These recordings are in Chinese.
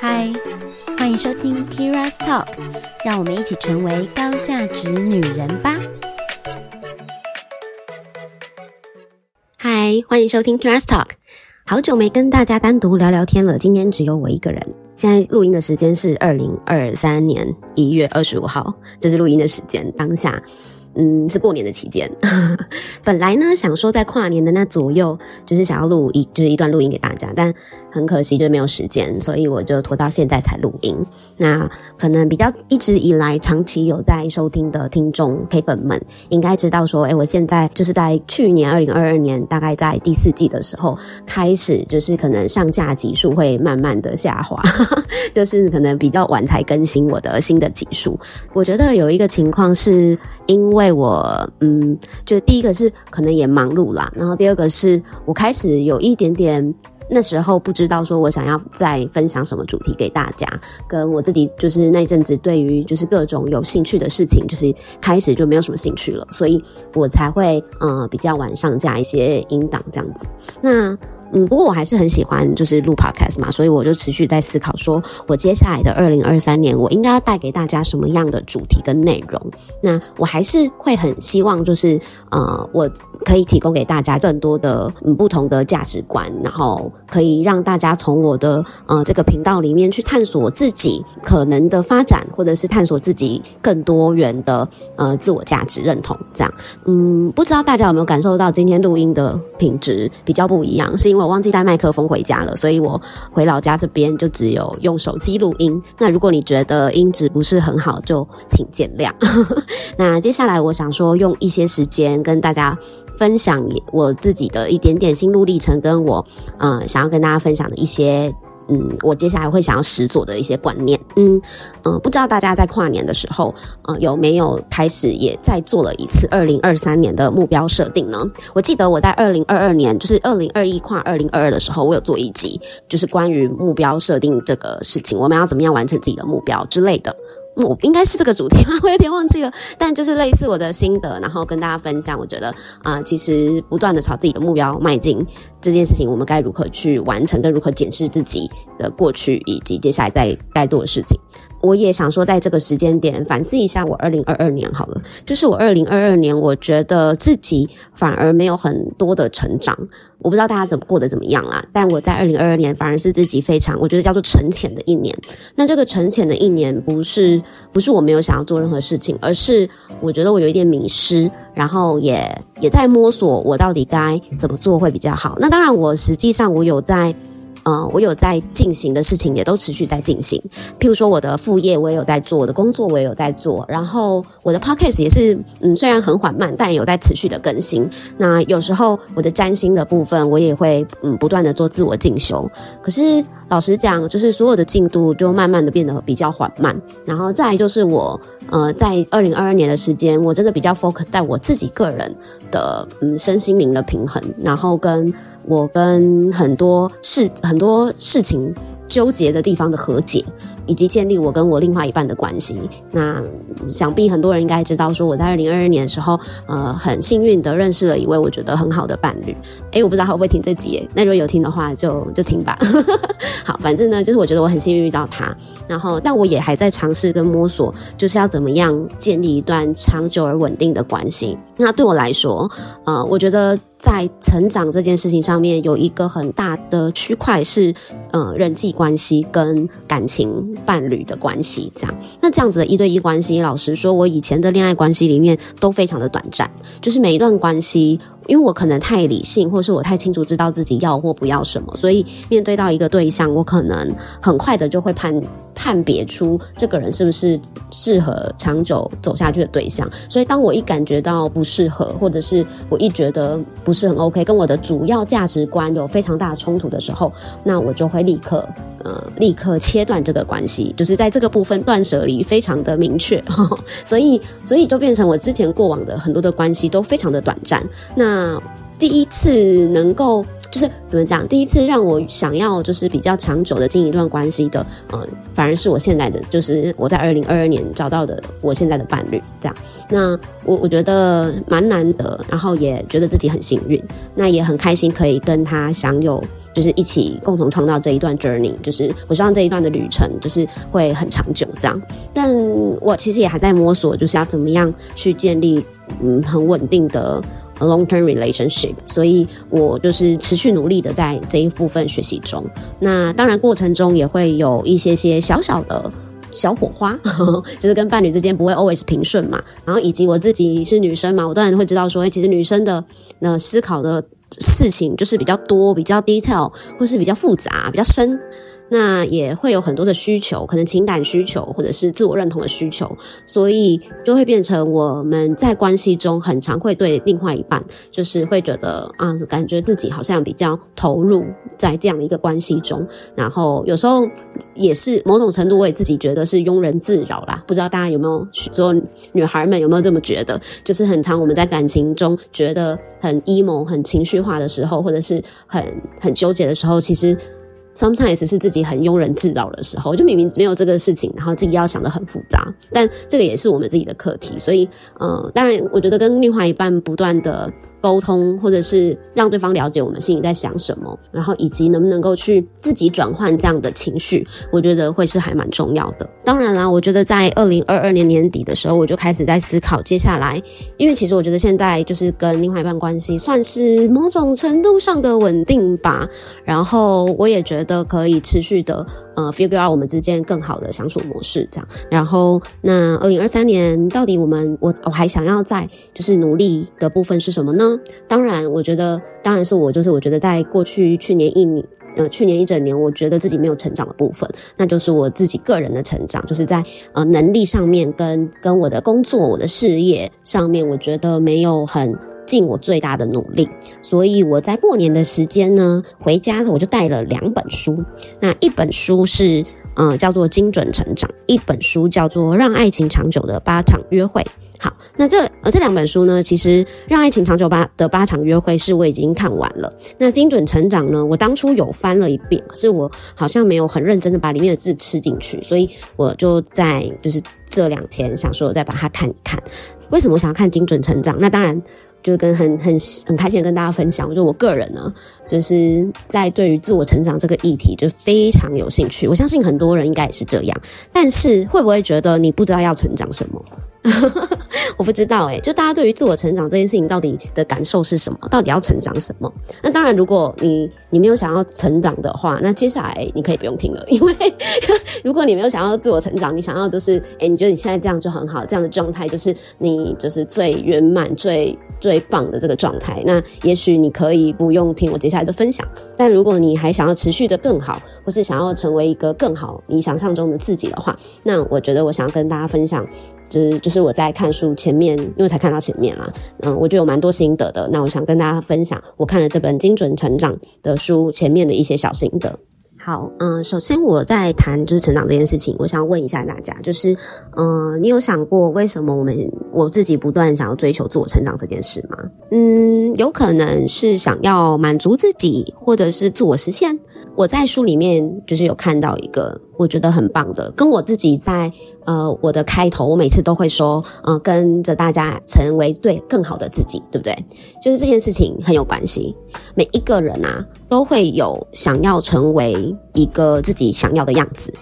嗨，欢迎收听 Kira's Talk，让我们一起成为高价值女人吧。嗨，欢迎收听 Kira's Talk，好久没跟大家单独聊聊天了，今天只有我一个人。现在录音的时间是二零二三年一月二十五号，这是录音的时间，当下。嗯，是过年的期间，本来呢想说在跨年的那左右，就是想要录一就是一段录音给大家，但很可惜就没有时间，所以我就拖到现在才录音。那可能比较一直以来长期有在收听的听众 K 粉们，应该知道说，哎，我现在就是在去年二零二二年，大概在第四季的时候开始，就是可能上架集数会慢慢的下滑，就是可能比较晚才更新我的新的集数。我觉得有一个情况是因为。我嗯，就第一个是可能也忙碌啦，然后第二个是我开始有一点点那时候不知道说我想要再分享什么主题给大家，跟我自己就是那阵子对于就是各种有兴趣的事情，就是开始就没有什么兴趣了，所以我才会呃比较晚上架一些音档这样子。那。嗯，不过我还是很喜欢就是录 podcast 嘛，所以我就持续在思考，说我接下来的二零二三年，我应该要带给大家什么样的主题跟内容。那我还是会很希望，就是呃，我可以提供给大家更多的嗯不同的价值观，然后可以让大家从我的呃这个频道里面去探索自己可能的发展，或者是探索自己更多元的呃自我价值认同。这样，嗯，不知道大家有没有感受到今天录音的品质比较不一样，是因为。我忘记带麦克风回家了，所以我回老家这边就只有用手机录音。那如果你觉得音质不是很好，就请见谅。那接下来我想说，用一些时间跟大家分享我自己的一点点心路历程，跟我嗯想要跟大家分享的一些。嗯，我接下来会想要实做的一些观念，嗯嗯、呃，不知道大家在跨年的时候，呃，有没有开始也在做了一次二零二三年的目标设定呢？我记得我在二零二二年，就是二零二一跨二零二二的时候，我有做一集，就是关于目标设定这个事情，我们要怎么样完成自己的目标之类的。我应该是这个主题吗？我有点忘记了，但就是类似我的心得，然后跟大家分享。我觉得啊、其实不断的朝自己的目标迈进这件事情，我们该如何去完成，跟如何检视自己的过去，以及接下来在该做的事情。我也想说，在这个时间点反思一下我二零二二年好了，就是我二零二二年，我觉得自己反而没有很多的成长。我不知道大家怎么过得怎么样啦，但我在二零二二年反而是自己非常，我觉得叫做沉潜的一年。那这个沉潜的一年，不是不是我没有想要做任何事情，而是我觉得我有一点迷失，然后也也在摸索我到底该怎么做会比较好。那当然，我实际上我有在。嗯，我有在进行的事情也都持续在进行，譬如说我的副业我也有在做，我的工作我也有在做，然后我的 podcast 也是，嗯，虽然很缓慢，但也有在持续的更新。那有时候我的占星的部分我也会，嗯，不断的做自我进修。可是老实讲，就是所有的进度就慢慢的变得比较缓慢。然后再就是我，呃，在二零二二年的时间，我真的比较 focus 在我自己个人的，嗯，身心灵的平衡，然后跟。我跟很多事很多事情纠结的地方的和解，以及建立我跟我另外一半的关系。那想必很多人应该知道，说我在二零二二年的时候，呃，很幸运的认识了一位我觉得很好的伴侣。诶，我不知道他会不会听这集，那如果有听的话就，就就听吧。好，反正呢，就是我觉得我很幸运遇到他。然后，但我也还在尝试跟摸索，就是要怎么样建立一段长久而稳定的关系。那对我来说，呃，我觉得。在成长这件事情上面，有一个很大的区块是，呃，人际关系跟感情伴侣的关系这样。那这样子的一对一关系，老实说，我以前的恋爱关系里面都非常的短暂，就是每一段关系。因为我可能太理性，或是我太清楚知道自己要或不要什么，所以面对到一个对象，我可能很快的就会判判别出这个人是不是适合长久走下去的对象。所以当我一感觉到不适合，或者是我一觉得不是很 OK，跟我的主要价值观有非常大的冲突的时候，那我就会立刻呃立刻切断这个关系，就是在这个部分断舍离非常的明确，呵 呵所以所以就变成我之前过往的很多的关系都非常的短暂。那第一次能够。就是怎么讲？第一次让我想要就是比较长久的经营一段关系的，呃，反而是我现在的，就是我在二零二二年找到的我现在的伴侣，这样。那我我觉得蛮难得，然后也觉得自己很幸运，那也很开心可以跟他享有，就是一起共同创造这一段 journey，就是我希望这一段的旅程就是会很长久这样。但我其实也还在摸索，就是要怎么样去建立嗯很稳定的。Long-term relationship，所以我就是持续努力的在这一部分学习中。那当然过程中也会有一些些小小的小火花，呵 呵就是跟伴侣之间不会 always 平顺嘛。然后以及我自己是女生嘛，我当然会知道说，哎，其实女生的那思考的事情就是比较多、比较 detail，或是比较复杂、比较深。那也会有很多的需求，可能情感需求或者是自我认同的需求，所以就会变成我们在关系中很常会对另外一半，就是会觉得啊，感觉自己好像比较投入在这样的一个关系中，然后有时候也是某种程度，我也自己觉得是庸人自扰啦。不知道大家有没有许多女孩们有没有这么觉得？就是很常我们在感情中觉得很 emo、很情绪化的时候，或者是很很纠结的时候，其实。Sometimes 是自己很庸人自扰的时候，就明明没有这个事情，然后自己要想得很复杂，但这个也是我们自己的课题，所以，呃，当然，我觉得跟另外一半不断的。沟通，或者是让对方了解我们心里在想什么，然后以及能不能够去自己转换这样的情绪，我觉得会是还蛮重要的。当然啦，我觉得在二零二二年年底的时候，我就开始在思考接下来，因为其实我觉得现在就是跟另外一半关系算是某种程度上的稳定吧，然后我也觉得可以持续的。呃，figure out 我们之间更好的相处模式，这样。然后，那二零二三年到底我们我我还想要在就是努力的部分是什么呢？当然，我觉得当然是我就是我觉得在过去去年一年呃去年一整年，我觉得自己没有成长的部分，那就是我自己个人的成长，就是在呃能力上面跟跟我的工作、我的事业上面，我觉得没有很。尽我最大的努力，所以我在过年的时间呢，回家我就带了两本书。那一本书是，呃，叫做《精准成长》，一本书叫做《让爱情长久的八场约会》。好，那这呃这两本书呢，其实《让爱情长久八的八场约会》是我已经看完了。那《精准成长》呢，我当初有翻了一遍，可是我好像没有很认真的把里面的字吃进去，所以我就在就是这两天想说再把它看一看。为什么我想要看《精准成长》？那当然。就跟很很很开心的跟大家分享，就我个人呢，就是在对于自我成长这个议题就非常有兴趣。我相信很多人应该也是这样，但是会不会觉得你不知道要成长什么？我不知道诶，就大家对于自我成长这件事情到底的感受是什么？到底要成长什么？那当然，如果你你没有想要成长的话，那接下来你可以不用听了，因为 如果你没有想要自我成长，你想要就是诶，你觉得你现在这样就很好，这样的状态就是你就是最圆满、最最棒的这个状态，那也许你可以不用听我接下来的分享。但如果你还想要持续的更好，或是想要成为一个更好你想象中的自己的话，那我觉得我想要跟大家分享。就是就是我在看书前面，因为才看到前面嘛，嗯，我就有蛮多心得的。那我想跟大家分享，我看了这本《精准成长》的书前面的一些小心得。好，嗯，首先我在谈就是成长这件事情，我想问一下大家，就是，嗯，你有想过为什么我们我自己不断想要追求自我成长这件事吗？嗯，有可能是想要满足自己，或者是自我实现。我在书里面就是有看到一个我觉得很棒的，跟我自己在呃我的开头，我每次都会说，嗯、呃，跟着大家成为对更好的自己，对不对？就是这件事情很有关系。每一个人啊，都会有想要成为一个自己想要的样子。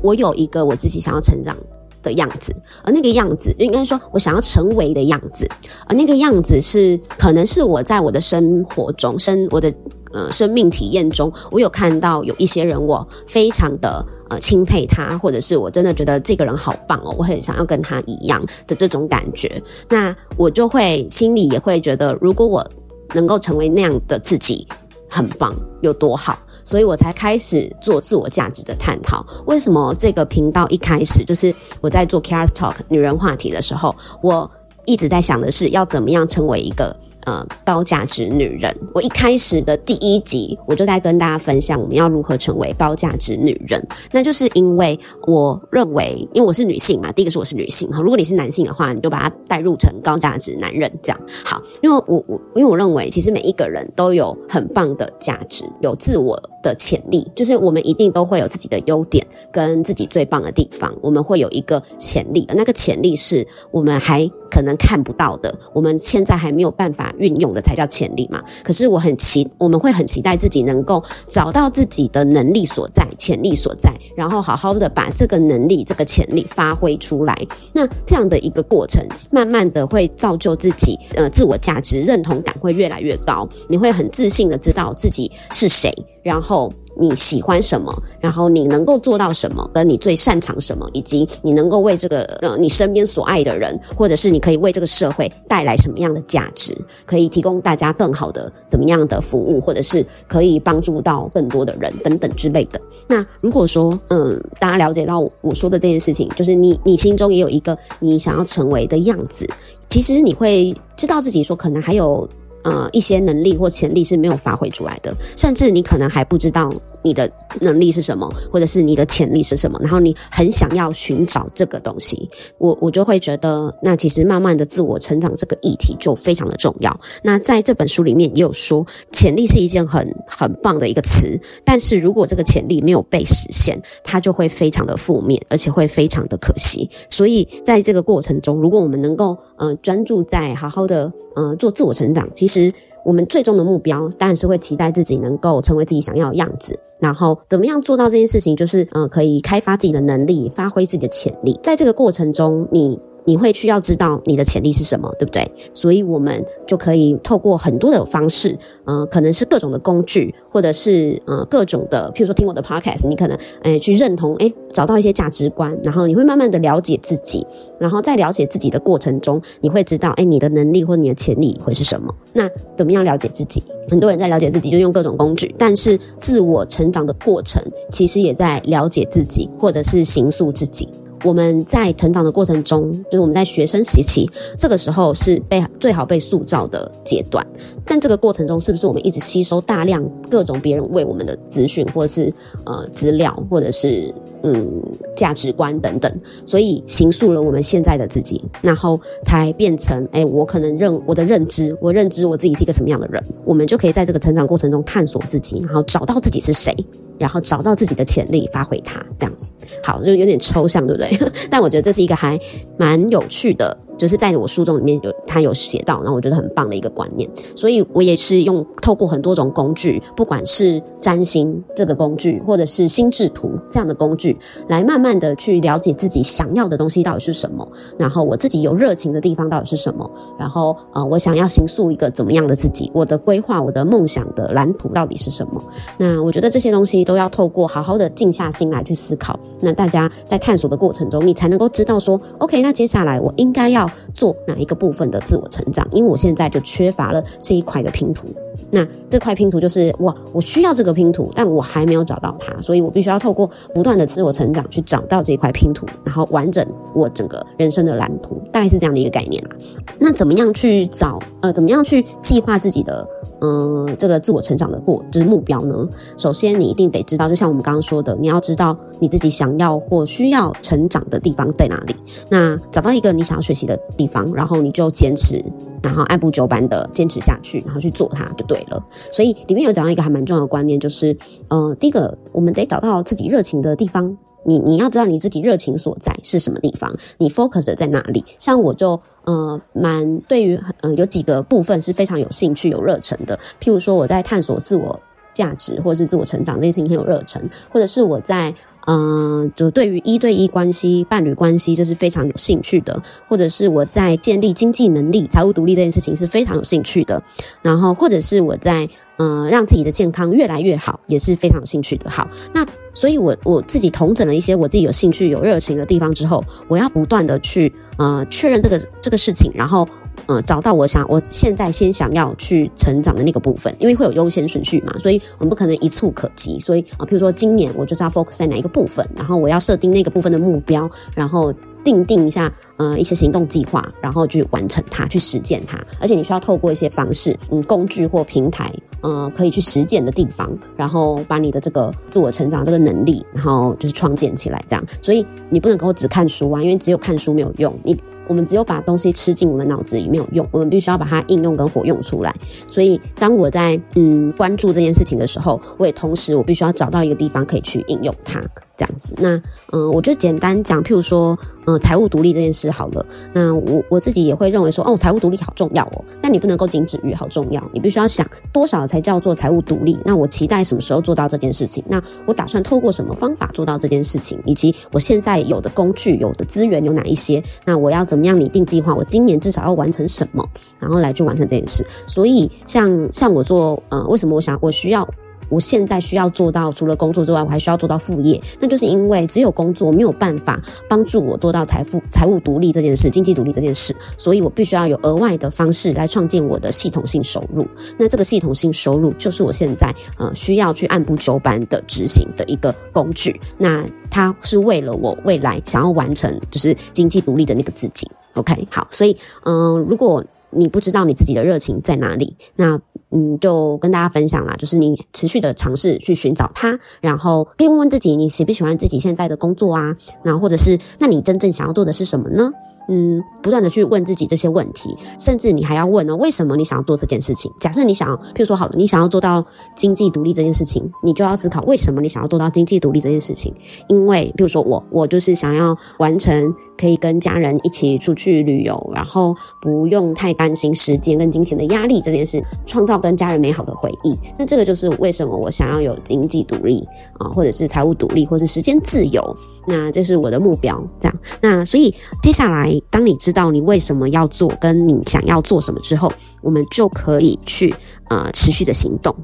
我有一个我自己想要成长的样子，而那个样子应该说我想要成为的样子，而那个样子是可能是我在我的生活中生我的。呃，生命体验中，我有看到有一些人，我非常的呃钦佩他，或者是我真的觉得这个人好棒哦，我很想要跟他一样的这种感觉。那我就会心里也会觉得，如果我能够成为那样的自己，很棒，有多好。所以我才开始做自我价值的探讨。为什么这个频道一开始就是我在做 Kara's Talk 女人话题的时候，我一直在想的是要怎么样成为一个。呃高价值女人。我一开始的第一集我就在跟大家分享我们要如何成为高价值女人。那就是因为我认为，因为我是女性嘛，第一个是我是女性哈。如果你是男性的话，你就把它带入成高价值男人这样好。因为我我因为我认为，其实每一个人都有很棒的价值，有自我的潜力，就是我们一定都会有自己的优点跟自己最棒的地方，我们会有一个潜力，那个潜力是我们还可能看不到的，我们现在还没有办法运用的才叫潜力嘛。可是我很期，我们会很期待自己能够找到自己的能力所在、潜力所在，然后好好的把这个能力、这个潜力发挥出来。那这样的一个过程，慢慢的会造就自己，呃，自我价值认同感会越来越高，你会很自信的知道自己是谁，然后。你喜欢什么？然后你能够做到什么？跟你最擅长什么？以及你能够为这个呃你身边所爱的人，或者是你可以为这个社会带来什么样的价值？可以提供大家更好的怎么样的服务，或者是可以帮助到更多的人等等之类的。那如果说嗯，大家了解到我说的这件事情，就是你你心中也有一个你想要成为的样子，其实你会知道自己说可能还有。呃，一些能力或潜力是没有发挥出来的，甚至你可能还不知道你的能力是什么，或者是你的潜力是什么，然后你很想要寻找这个东西，我我就会觉得，那其实慢慢的自我成长这个议题就非常的重要。那在这本书里面也有说，潜力是一件很很棒的一个词，但是如果这个潜力没有被实现，它就会非常的负面，而且会非常的可惜。所以在这个过程中，如果我们能够呃专注在好好的。呃，做自我成长，其实我们最终的目标当然是会期待自己能够成为自己想要的样子。然后怎么样做到这件事情，就是呃，可以开发自己的能力，发挥自己的潜力。在这个过程中，你。你会需要知道你的潜力是什么，对不对？所以我们就可以透过很多的方式，呃，可能是各种的工具，或者是呃各种的，譬如说听我的 podcast，你可能诶去认同，诶找到一些价值观，然后你会慢慢的了解自己，然后在了解自己的过程中，你会知道，诶你的能力或你的潜力会是什么？那怎么样了解自己？很多人在了解自己，就用各种工具，但是自我成长的过程，其实也在了解自己，或者是形塑自己。我们在成长的过程中，就是我们在学生时期，这个时候是被最好被塑造的阶段。但这个过程中，是不是我们一直吸收大量各种别人为我们的资讯，或者是呃资料，或者是嗯价值观等等，所以形塑了我们现在的自己，然后才变成哎，我可能认我的认知，我认知我自己是一个什么样的人，我们就可以在这个成长过程中探索自己，然后找到自己是谁。然后找到自己的潜力，发挥它，这样子好，就有点抽象，对不对？但我觉得这是一个还蛮有趣的。就是在我书中里面有他有写到，然后我觉得很棒的一个观念，所以我也是用透过很多种工具，不管是占星这个工具，或者是心智图这样的工具，来慢慢的去了解自己想要的东西到底是什么，然后我自己有热情的地方到底是什么，然后呃，我想要形塑一个怎么样的自己，我的规划，我的梦想的蓝图到底是什么？那我觉得这些东西都要透过好好的静下心来去思考，那大家在探索的过程中，你才能够知道说，OK，那接下来我应该要。做哪一个部分的自我成长？因为我现在就缺乏了这一块的拼图。那这块拼图就是哇，我需要这个拼图，但我还没有找到它，所以我必须要透过不断的自我成长去找到这块拼图，然后完整我整个人生的蓝图，大概是这样的一个概念啦。那怎么样去找？呃，怎么样去计划自己的？嗯，这个自我成长的过就是目标呢。首先，你一定得知道，就像我们刚刚说的，你要知道你自己想要或需要成长的地方在哪里。那找到一个你想要学习的地方，然后你就坚持，然后按部就班的坚持下去，然后去做它就对了。所以里面有讲到一个还蛮重要的观念，就是呃，第一个，我们得找到自己热情的地方。你你要知道你自己热情所在是什么地方，你 focus 在哪里？像我就呃蛮对于呃有几个部分是非常有兴趣、有热忱的。譬如说我在探索自我价值或者是自我成长这件事情很有热忱，或者是我在呃就对于一对一关系、伴侣关系这是非常有兴趣的，或者是我在建立经济能力、财务独立这件事情是非常有兴趣的。然后或者是我在呃让自己的健康越来越好，也是非常有兴趣的。好，那。所以我，我我自己统整了一些我自己有兴趣、有热情的地方之后，我要不断的去呃确认这个这个事情，然后呃找到我想我现在先想要去成长的那个部分，因为会有优先顺序嘛，所以我们不可能一蹴可及。所以啊，呃，譬如说今年我就是要 focus 在哪一个部分，然后我要设定那个部分的目标，然后定定一下呃一些行动计划，然后去完成它，去实践它。而且你需要透过一些方式，嗯，工具或平台，呃，可以去实践的地方，然后把你的这个自我成长这个能力，然后就是创建起来，这样。所以你不能够只看书啊，因为只有看书没有用。你我们只有把东西吃进我们脑子里没有用，我们必须要把它应用跟活用出来。所以当我在嗯关注这件事情的时候，我也同时我必须要找到一个地方可以去应用它。这样子，那嗯，我就简单讲，譬如说，嗯，财务独立这件事好了。那我我自己也会认为说，哦，财务独立好重要哦。但你不能够仅止于好重要，你必须要想多少才叫做财务独立。那我期待什么时候做到这件事情？那我打算透过什么方法做到这件事情？以及我现在有的工具、有的资源有哪一些？那我要怎么样拟定计划？我今年至少要完成什么，然后来去完成这件事。所以像，像我做，呃，为什么我想我需要？我现在需要做到，除了工作之外，我还需要做到副业。那就是因为只有工作没有办法帮助我做到财富、财务独立这件事、经济独立这件事，所以我必须要有额外的方式来创建我的系统性收入。那这个系统性收入就是我现在呃需要去按部就班的执行的一个工具。那它是为了我未来想要完成就是经济独立的那个自己。OK，好，所以嗯、如果你不知道你自己的热情在哪里，那。嗯，就跟大家分享啦，就是你持续的尝试去寻找它，然后可以问问自己，你喜不喜欢自己现在的工作啊？然后或者是，那你真正想要做的是什么呢？嗯，不断的去问自己这些问题，甚至你还要问哦，为什么你想要做这件事情？假设你想要，譬如说好了，你想要做到经济独立这件事情，你就要思考为什么你想要做到经济独立这件事情。因为，譬如说我，我就是想要完成可以跟家人一起出去旅游，然后不用太担心时间跟金钱的压力这件事，创造跟家人美好的回忆。那这个就是为什么我想要有经济独立啊，或者是财务独立，或是时间自由。那这是我的目标，这样。那所以接下来，当你知道你为什么要做，跟你想要做什么之后，我们就可以去呃持续的行动。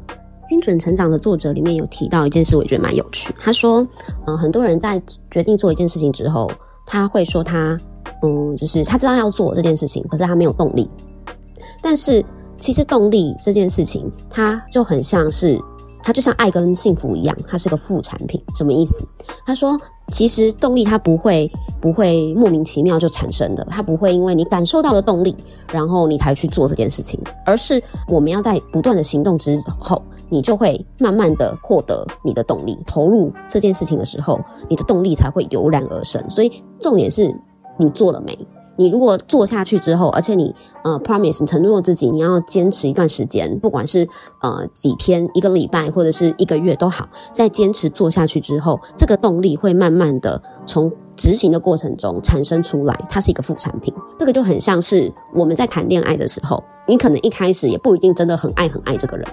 精准成长的作者里面有提到一件事，我觉得蛮有趣。他说，嗯、很多人在决定做一件事情之后，他会说他，嗯，就是他知道要做这件事情，可是他没有动力。但是其实动力这件事情，它就很像是。它就像爱跟幸福一样，它是个副产品。什么意思？他说，其实动力它不会不会莫名其妙就产生的，它不会因为你感受到了动力，然后你才去做这件事情，而是我们要在不断的行动之后，你就会慢慢的获得你的动力。投入这件事情的时候，你的动力才会油然而生。所以重点是你做了没？你如果做下去之后，而且你呃 promise 你承诺自己，你要坚持一段时间，不管是呃几天、一个礼拜或者是一个月都好，在坚持做下去之后，这个动力会慢慢的从执行的过程中产生出来，它是一个副产品。这个就很像是我们在谈恋爱的时候，你可能一开始也不一定真的很爱很爱这个人。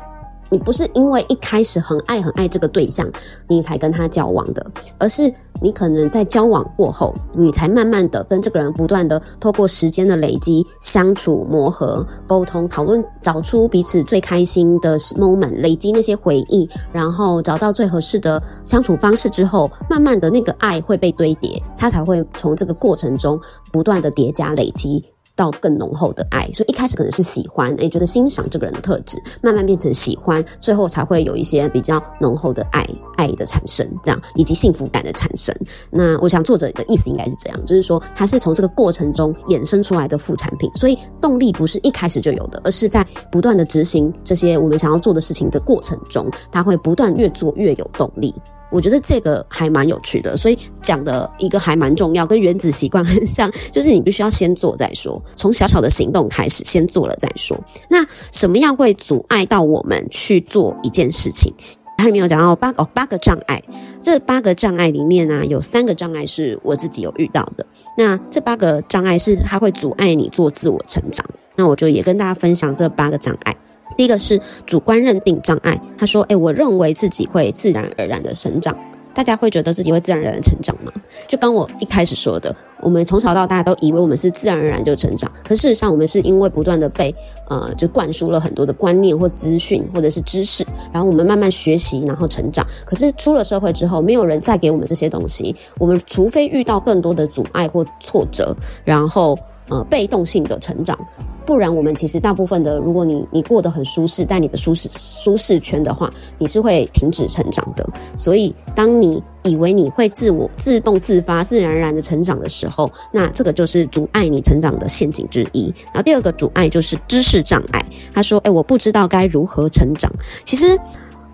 你不是因为一开始很爱很爱这个对象，你才跟他交往的，而是你可能在交往过后，你才慢慢的跟这个人不断的透过时间的累积、相处、磨合、沟通、讨论，找出彼此最开心的 moment，累积那些回忆，然后找到最合适的相处方式之后，慢慢的那个爱会被堆叠，他才会从这个过程中不断的叠加累积。到更浓厚的爱，所以一开始可能是喜欢，诶，觉得欣赏这个人的特质，慢慢变成喜欢，最后才会有一些比较浓厚的爱，爱的产生，这样以及幸福感的产生。那我想作者的意思应该是这样，就是说他是从这个过程中衍生出来的副产品，所以动力不是一开始就有的，而是在不断的执行这些我们想要做的事情的过程中，他会不断越做越有动力。我觉得这个还蛮有趣的，所以讲的一个还蛮重要，跟原子习惯很像，就是你必须要先做再说，从小小的行动开始，先做了再说。那什么样会阻碍到我们去做一件事情？它里面有讲到八个哦，八个障碍，这八个障碍里面呢，有三个障碍是我自己有遇到的。那这八个障碍是它会阻碍你做自我成长。那我就也跟大家分享这八个障碍。第一个是主观认定障碍，他说：“诶，我认为自己会自然而然的成长。大家会觉得自己会自然而然的成长吗？就刚我一开始说的，我们从小到大都以为我们是自然而然就成长，可事实上我们是因为不断的被呃就灌输了很多的观念或资讯或者是知识，然后我们慢慢学习，然后成长。可是出了社会之后，没有人再给我们这些东西，我们除非遇到更多的阻碍或挫折，然后呃被动性的成长。”不然，我们其实大部分的，如果你你过得很舒适，在你的舒适舒适圈的话，你是会停止成长的。所以当你以为你会自我自动自发、自然而然的成长的时候，那这个就是阻碍你成长的陷阱之一。然后第二个阻碍就是知识障碍。他说：“诶，我不知道该如何成长。”其实。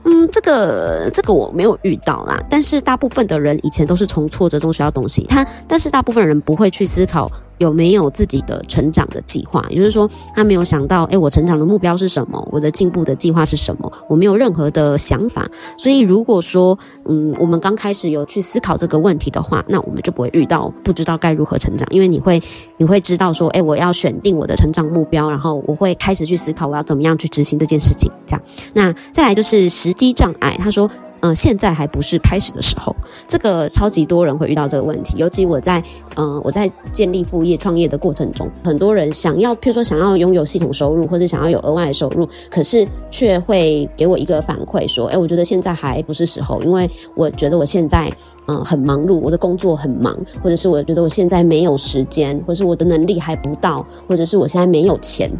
嗯，这个这个我没有遇到啦，但是大部分的人以前都是从挫折中学到东西。他，但是大部分人不会去思考。有没有自己的成长的计划？也就是说，他没有想到，诶，我成长的目标是什么？我的进步的计划是什么？我没有任何的想法。所以，如果说，嗯，我们刚开始有去思考这个问题的话，那我们就不会遇到不知道该如何成长，因为你会，你会知道说，诶，我要选定我的成长目标，然后我会开始去思考我要怎么样去执行这件事情。这样，那再来就是时机障碍。他说。嗯，现在还不是开始的时候，这个超级多人会遇到这个问题。尤其我在，嗯，我在建立副业创业的过程中，很多人想要，譬如说想要拥有系统收入，或者想要有额外的收入，可是却会给我一个反馈说，诶，我觉得现在还不是时候，因为我觉得我现在，嗯，很忙碌，我的工作很忙，或者是我觉得我现在没有时间，或者是我的能力还不到，或者是我现在没有钱。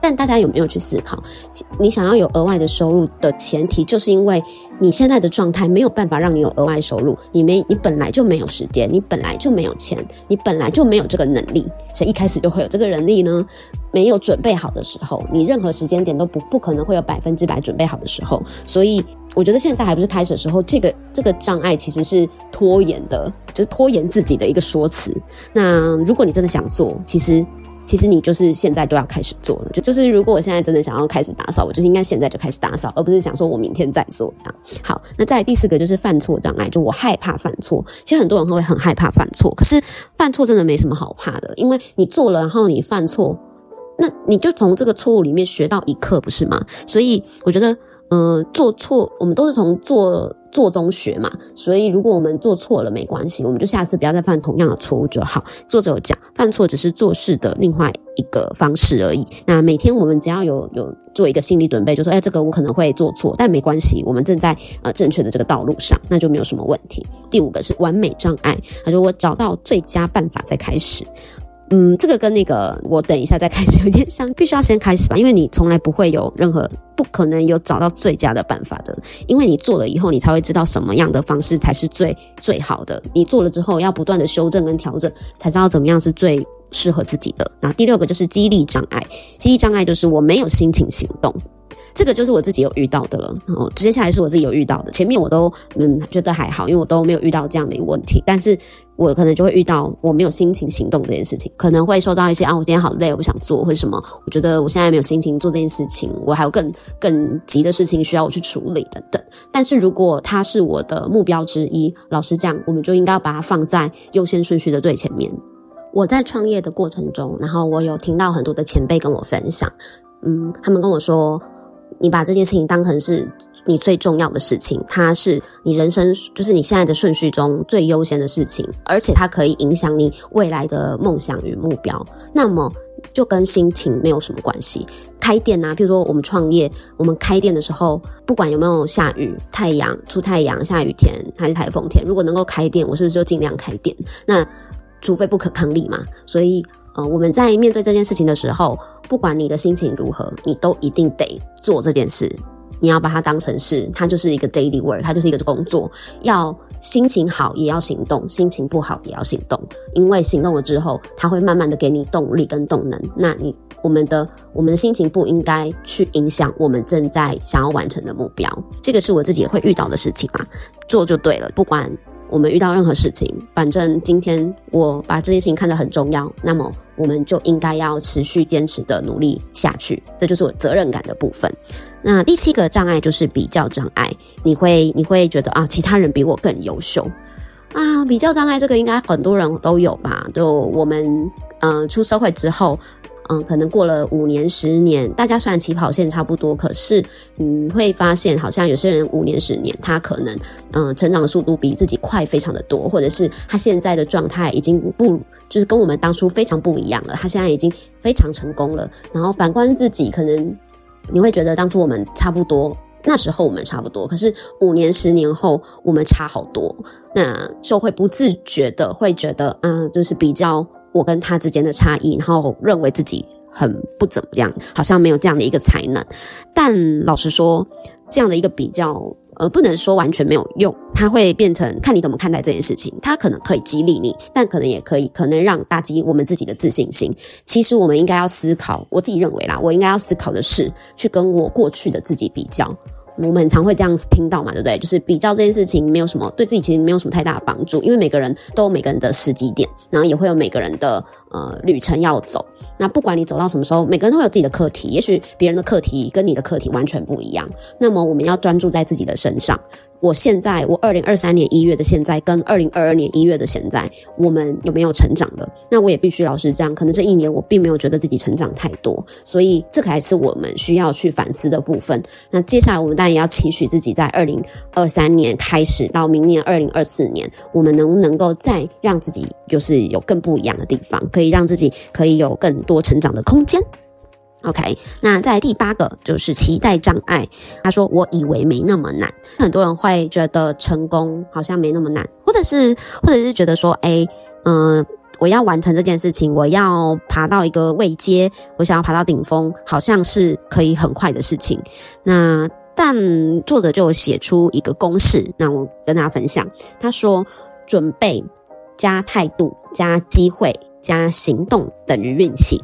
但大家有没有去思考，你想要有额外的收入的前提，就是因为你现在的状态没有办法让你有额外收入，你没，你本来就没有时间，你本来就没有钱，你本来就没有这个能力。谁一开始就会有这个能力呢？没有准备好的时候，你任何时间点都不不可能会有百分之百准备好的时候。所以，我觉得现在还不是开始的时候，这个这个障碍其实是拖延的，就是拖延自己的一个说辞。那如果你真的想做，其实。其实你就是现在都要开始做了，就就是如果我现在真的想要开始打扫，我就是应该现在就开始打扫，而不是想说我明天再做这样。好，那再来第四个就是犯错障碍，就我害怕犯错。其实很多人会很害怕犯错，可是犯错真的没什么好怕的，因为你做了，然后你犯错，那你就从这个错误里面学到一课，不是吗？所以我觉得。呃，做错，我们都是从做做中学嘛，所以如果我们做错了没关系，我们就下次不要再犯同样的错误就好。作者有讲，犯错只是做事的另外一个方式而已。那每天我们只要有有做一个心理准备，就说，哎，这个我可能会做错，但没关系，我们正在呃正确的这个道路上，那就没有什么问题。第五个是完美障碍，他说我找到最佳办法再开始。嗯，这个跟那个我等一下再开始有点像，必须要先开始吧，因为你从来不会有任何不可能有找到最佳的办法的，因为你做了以后，你才会知道什么样的方式才是最最好的。你做了之后，要不断的修正跟调整，才知道怎么样是最适合自己的。那第六个就是激励障碍，激励障碍就是我没有心情行动。这个就是我自己有遇到的了，然后接下来是我自己有遇到的，前面我都嗯觉得还好，因为我都没有遇到这样的一个问题，但是我可能就会遇到我没有心情行动这件事情，可能会受到一些啊，我今天好累，我不想做，或者什么，我觉得我现在没有心情做这件事情，我还有更更急的事情需要我去处理等等。但是如果它是我的目标之一，老实讲，我们就应该要把它放在优先顺序的最前面。我在创业的过程中，然后我有听到很多的前辈跟我分享，嗯，他们跟我说。你把这件事情当成是你最重要的事情，它是你人生，就是你现在的顺序中最优先的事情，而且它可以影响你未来的梦想与目标。那么就跟心情没有什么关系。开店啊，譬如说我们创业，我们开店的时候，不管有没有下雨、太阳、出太阳、下雨天还是台风天，如果能够开店，我是不是就尽量开店？那除非不可抗力嘛。所以，呃，我们在面对这件事情的时候，不管你的心情如何，你都一定得做这件事。你要把它当成是，它就是一个 daily work，它就是一个工作。要心情好也要行动，心情不好也要行动。因为行动了之后，它会慢慢的给你动力跟动能。那你我们的我们的心情不应该去影响我们正在想要完成的目标。这个是我自己也会遇到的事情啊，做就对了。不管我们遇到任何事情，反正今天我把这件事情看得很重要，那么。我们就应该要持续坚持的努力下去，这就是我责任感的部分。那第七个障碍就是比较障碍，你会你会觉得啊，其他人比我更优秀啊，比较障碍这个应该很多人都有吧？就我们嗯、出社会之后。嗯，可能过了五年、十年，大家虽然起跑线差不多，可是你会发现，好像有些人五年、十年，他可能嗯成长的速度比自己快非常的多，或者是他现在的状态已经不就是跟我们当初非常不一样了。他现在已经非常成功了。然后反观自己，可能你会觉得当初我们差不多，那时候我们差不多，可是五年、十年后我们差好多，那就会不自觉的会觉得，嗯，就是比较。我跟他之间的差异，然后认为自己很不怎么样，好像没有这样的一个才能。但老实说，这样的一个比较。呃，不能说完全没有用，它会变成看你怎么看待这件事情。它可能可以激励你，但可能也可以可能让打击我们自己的自信心。其实我们应该要思考，我自己认为啦，我应该要思考的是去跟我过去的自己比较。我们很常会这样子听到嘛，对不对？就是比较这件事情没有什么，对自己其实没有什么太大的帮助，因为每个人都有每个人的时机点，然后也会有每个人的呃旅程要走。那不管你走到什么时候，每个人都会有自己的课题，也许别人的课题跟你的课题完全不一样。那么我们要专注在自己的身上。我现在，我二零二三年一月的现在，跟二零二二年一月的现在，我们有没有成长了？那我也必须老实讲，可能这一年我并没有觉得自己成长太多，所以这个还是我们需要去反思的部分。那接下来我们当然也要期许自己，在二零二三年开始到明年二零二四年，我们能不能够再让自己就是有更不一样的地方，可以让自己可以有更多成长的空间。OK，那在第八个就是期待障碍。他说：“我以为没那么难，很多人会觉得成功好像没那么难，或者是或者是觉得说，诶，嗯、我要完成这件事情，我要爬到一个位阶，我想要爬到顶峰，好像是可以很快的事情。那但作者就写出一个公式，那我跟大家分享。他说，准备加态度加机会加行动等于运气。”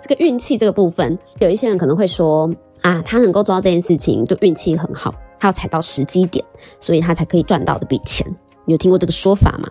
这个运气这个部分，有一些人可能会说啊，他能够做到这件事情，就运气很好，他要踩到时机点，所以他才可以赚到这笔钱。你有听过这个说法吗？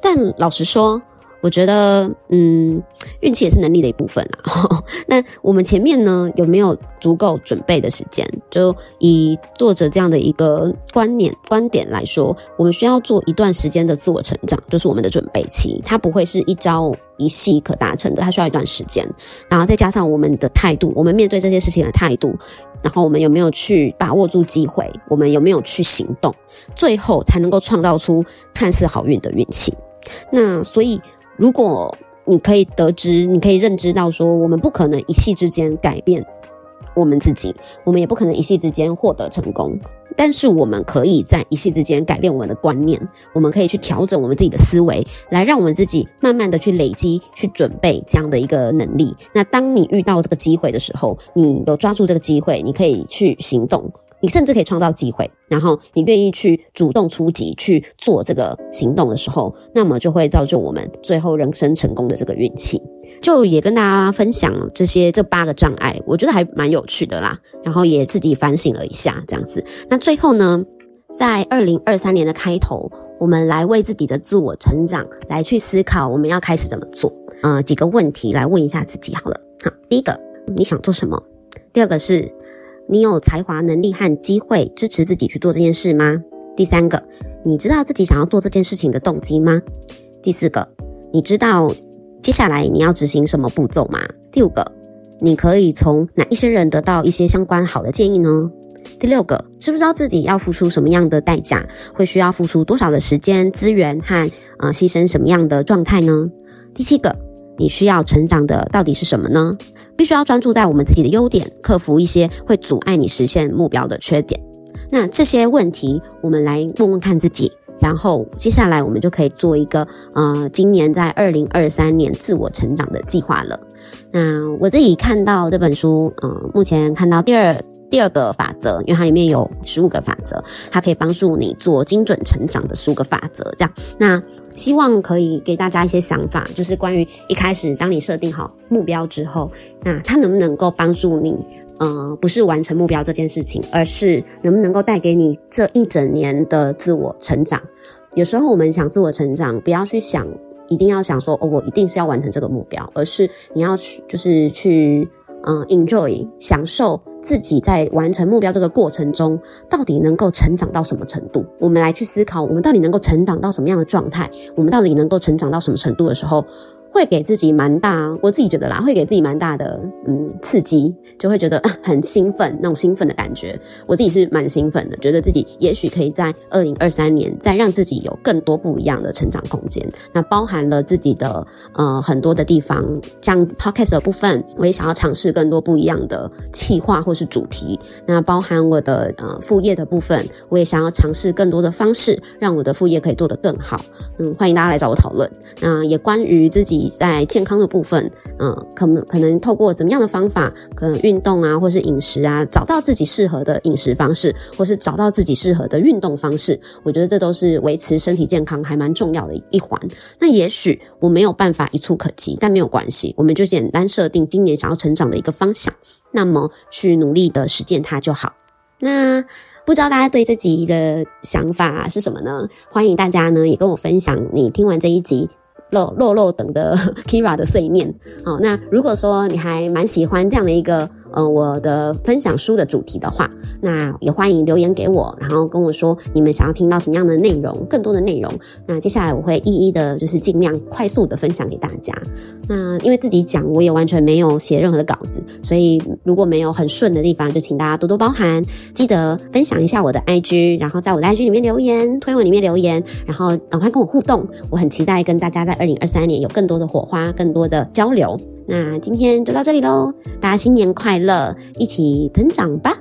但老实说，我觉得，嗯，运气也是能力的一部分啦。那我们前面呢，有没有足够准备的时间？就以作者这样的一个观念观点来说，我们需要做一段时间的自我成长，就是我们的准备期。它不会是一朝一夕可达成的，它需要一段时间。然后再加上我们的态度，我们面对这些事情的态度，然后我们有没有去把握住机会？我们有没有去行动？最后才能够创造出看似好运的运气。那所以。如果你可以得知，你可以认知到说，我们不可能一夕之间改变我们自己，我们也不可能一夕之间获得成功。但是我们可以在一夕之间改变我们的观念，我们可以去调整我们自己的思维，来让我们自己慢慢的去累积、去准备这样的一个能力。那当你遇到这个机会的时候，你有抓住这个机会，你可以去行动。你甚至可以创造机会，然后你愿意去主动出击去做这个行动的时候，那么就会造就我们最后人生成功的这个运气。就也跟大家分享这些这八个障碍，我觉得还蛮有趣的啦。然后也自己反省了一下，这样子。那最后呢，在二零二三年的开头，我们来为自己的自我成长来去思考，我们要开始怎么做？呃，几个问题来问一下自己好了。好，第一个，你想做什么？第二个是。你有才华、能力和机会支持自己去做这件事吗？第三个，你知道自己想要做这件事情的动机吗？第四个，你知道接下来你要执行什么步骤吗？第五个，你可以从哪一些人得到一些相关好的建议呢？第六个，知不知道自己要付出什么样的代价？会需要付出多少的时间、资源和呃牺牲什么样的状态呢？第七个，你需要成长的到底是什么呢？必须要专注在我们自己的优点，克服一些会阻碍你实现目标的缺点。那这些问题，我们来问问看自己，然后接下来我们就可以做一个呃，今年在二零二三年自我成长的计划了。那我自己看到这本书，嗯、目前看到第二第二个法则，因为它里面有十五个法则，它可以帮助你做精准成长的十五个法则。这样，那。希望可以给大家一些想法，就是关于一开始当你设定好目标之后，那它能不能够帮助你？呃，不是完成目标这件事情，而是能不能够带给你这一整年的自我成长。有时候我们想自我成长，不要去想一定要想说哦，我一定是要完成这个目标，而是你要去就是去嗯、enjoy 享受。自己在完成目标这个过程中，到底能够成长到什么程度？我们来去思考，我们到底能够成长到什么样的状态？我们到底能够成长到什么程度的时候？会给自己蛮大，我自己觉得啦，会给自己蛮大的嗯刺激，就会觉得很兴奋，那种兴奋的感觉，我自己是蛮兴奋的，觉得自己也许可以在二零二三年再让自己有更多不一样的成长空间。那包含了自己的呃很多的地方，像 podcast 的部分，我也想要尝试更多不一样的企划或是主题。那包含我的呃副业的部分，我也想要尝试更多的方式，让我的副业可以做得更好。嗯，欢迎大家来找我讨论。那也关于自己。在健康的部分，嗯，可能可能透过怎么样的方法，可能运动啊，或是饮食啊，找到自己适合的饮食方式，或是找到自己适合的运动方式，我觉得这都是维持身体健康还蛮重要的一环。那也许我没有办法一触可及，但没有关系，我们就简单设定今年想要成长的一个方向，那么去努力的实践它就好。那不知道大家对这集的想法是什么呢？欢迎大家呢也跟我分享你听完这一集。肉肉肉等的 Kira 的碎念，好，那如果说你还蛮喜欢这样的一个。呃，我的分享书的主题的话，那也欢迎留言给我，然后跟我说你们想要听到什么样的内容，更多的内容。那接下来我会一一的，就是尽量快速的分享给大家。那因为自己讲，我也完全没有写任何的稿子，所以如果没有很顺的地方，就请大家多多包涵。记得分享一下我的 IG，然后在我的 IG 里面留言，推文里面留言，然后赶快跟我互动。我很期待跟大家在二零二三年有更多的火花，更多的交流。那今天就到这里喽，大家新年快乐，一起成长吧！